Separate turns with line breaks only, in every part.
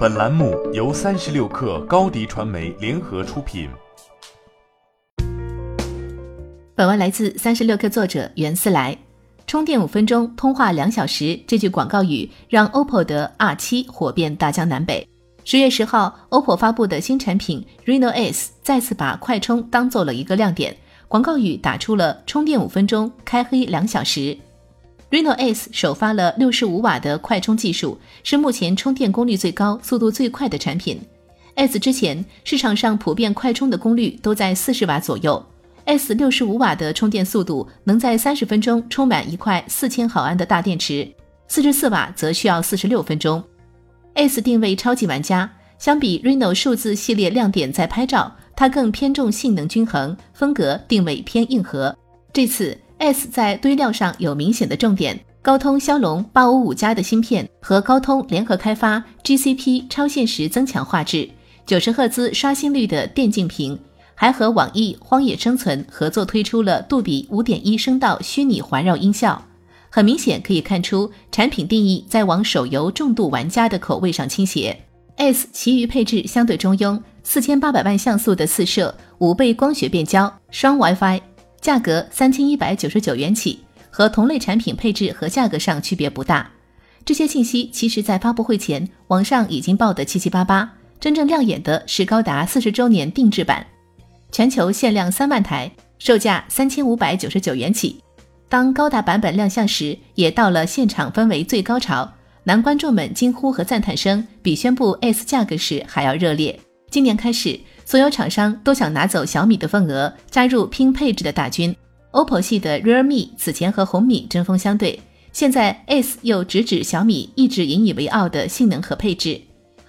本栏目由三十六氪高低传媒联合出品。
本文来自三十六氪作者袁思来。充电五分钟，通话两小时，这句广告语让 OPPO 的 R 七火遍大江南北。十月十号，OPPO 发布的新产品 Reno S 再次把快充当做了一个亮点，广告语打出了“充电五分钟，开黑两小时”。Reno S 首发了六十五瓦的快充技术，是目前充电功率最高、速度最快的产品。S 之前市场上普遍快充的功率都在四十瓦左右，S 六十五瓦的充电速度能在三十分钟充满一块四千毫安的大电池，四十四瓦则需要四十六分钟。S 定位超级玩家，相比 Reno 数字系列亮点在拍照，它更偏重性能均衡，风格定位偏硬核。这次。S 在堆料上有明显的重点，高通骁龙八五五加的芯片和高通联合开发 GCP 超现实增强画质，九十赫兹刷新率的电竞屏，还和网易荒野生存合作推出了杜比五点一声道虚拟环绕音效。很明显可以看出，产品定义在往手游重度玩家的口味上倾斜。S 其余配置相对中庸，四千八百万像素的四摄，五倍光学变焦，双 WiFi。价格三千一百九十九元起，和同类产品配置和价格上区别不大。这些信息其实，在发布会前，网上已经报得七七八八。真正亮眼的是高达四十周年定制版，全球限量三万台，售价三千五百九十九元起。当高达版本亮相时，也到了现场氛围最高潮，男观众们惊呼和赞叹声比宣布 S 价格时还要热烈。今年开始。所有厂商都想拿走小米的份额，加入拼配置的大军。OPPO 系的 Realme 此前和红米针锋相对，现在 S 又直指小米一直引以为傲的性能和配置。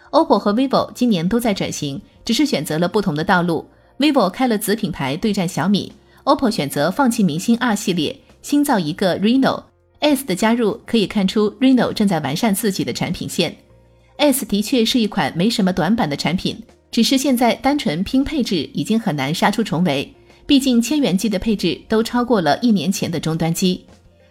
OPPO 和 vivo 今年都在转型，只是选择了不同的道路。vivo 开了子品牌对战小米，OPPO 选择放弃明星 R 系列，新造一个 Reno。S 的加入可以看出 Reno 正在完善自己的产品线。S 的确是一款没什么短板的产品。只是现在单纯拼配置已经很难杀出重围，毕竟千元机的配置都超过了一年前的终端机。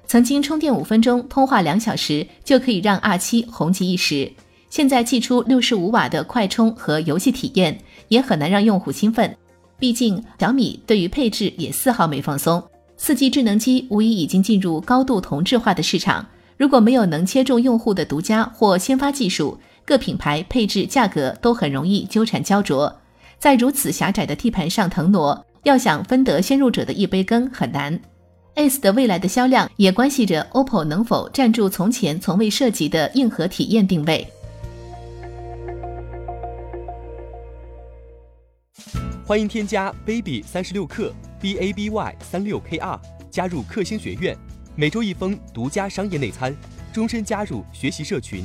曾经充电五分钟、通话两小时就可以让 R 七红极一时，现在寄出六十五瓦的快充和游戏体验，也很难让用户兴奋。毕竟小米对于配置也丝毫没放松。四 G 智能机无疑已经进入高度同质化的市场，如果没有能切中用户的独家或先发技术，各品牌配置、价格都很容易纠缠焦灼，在如此狭窄的地盘上腾挪，要想分得先入者的一杯羹很难。Ace 的未来的销量也关系着 OPPO 能否站住从前从未涉及的硬核体验定位。
欢迎添加 baby 三十六克 b a b y 三六 k r 加入克星学院，每周一封独家商业内参，终身加入学习社群。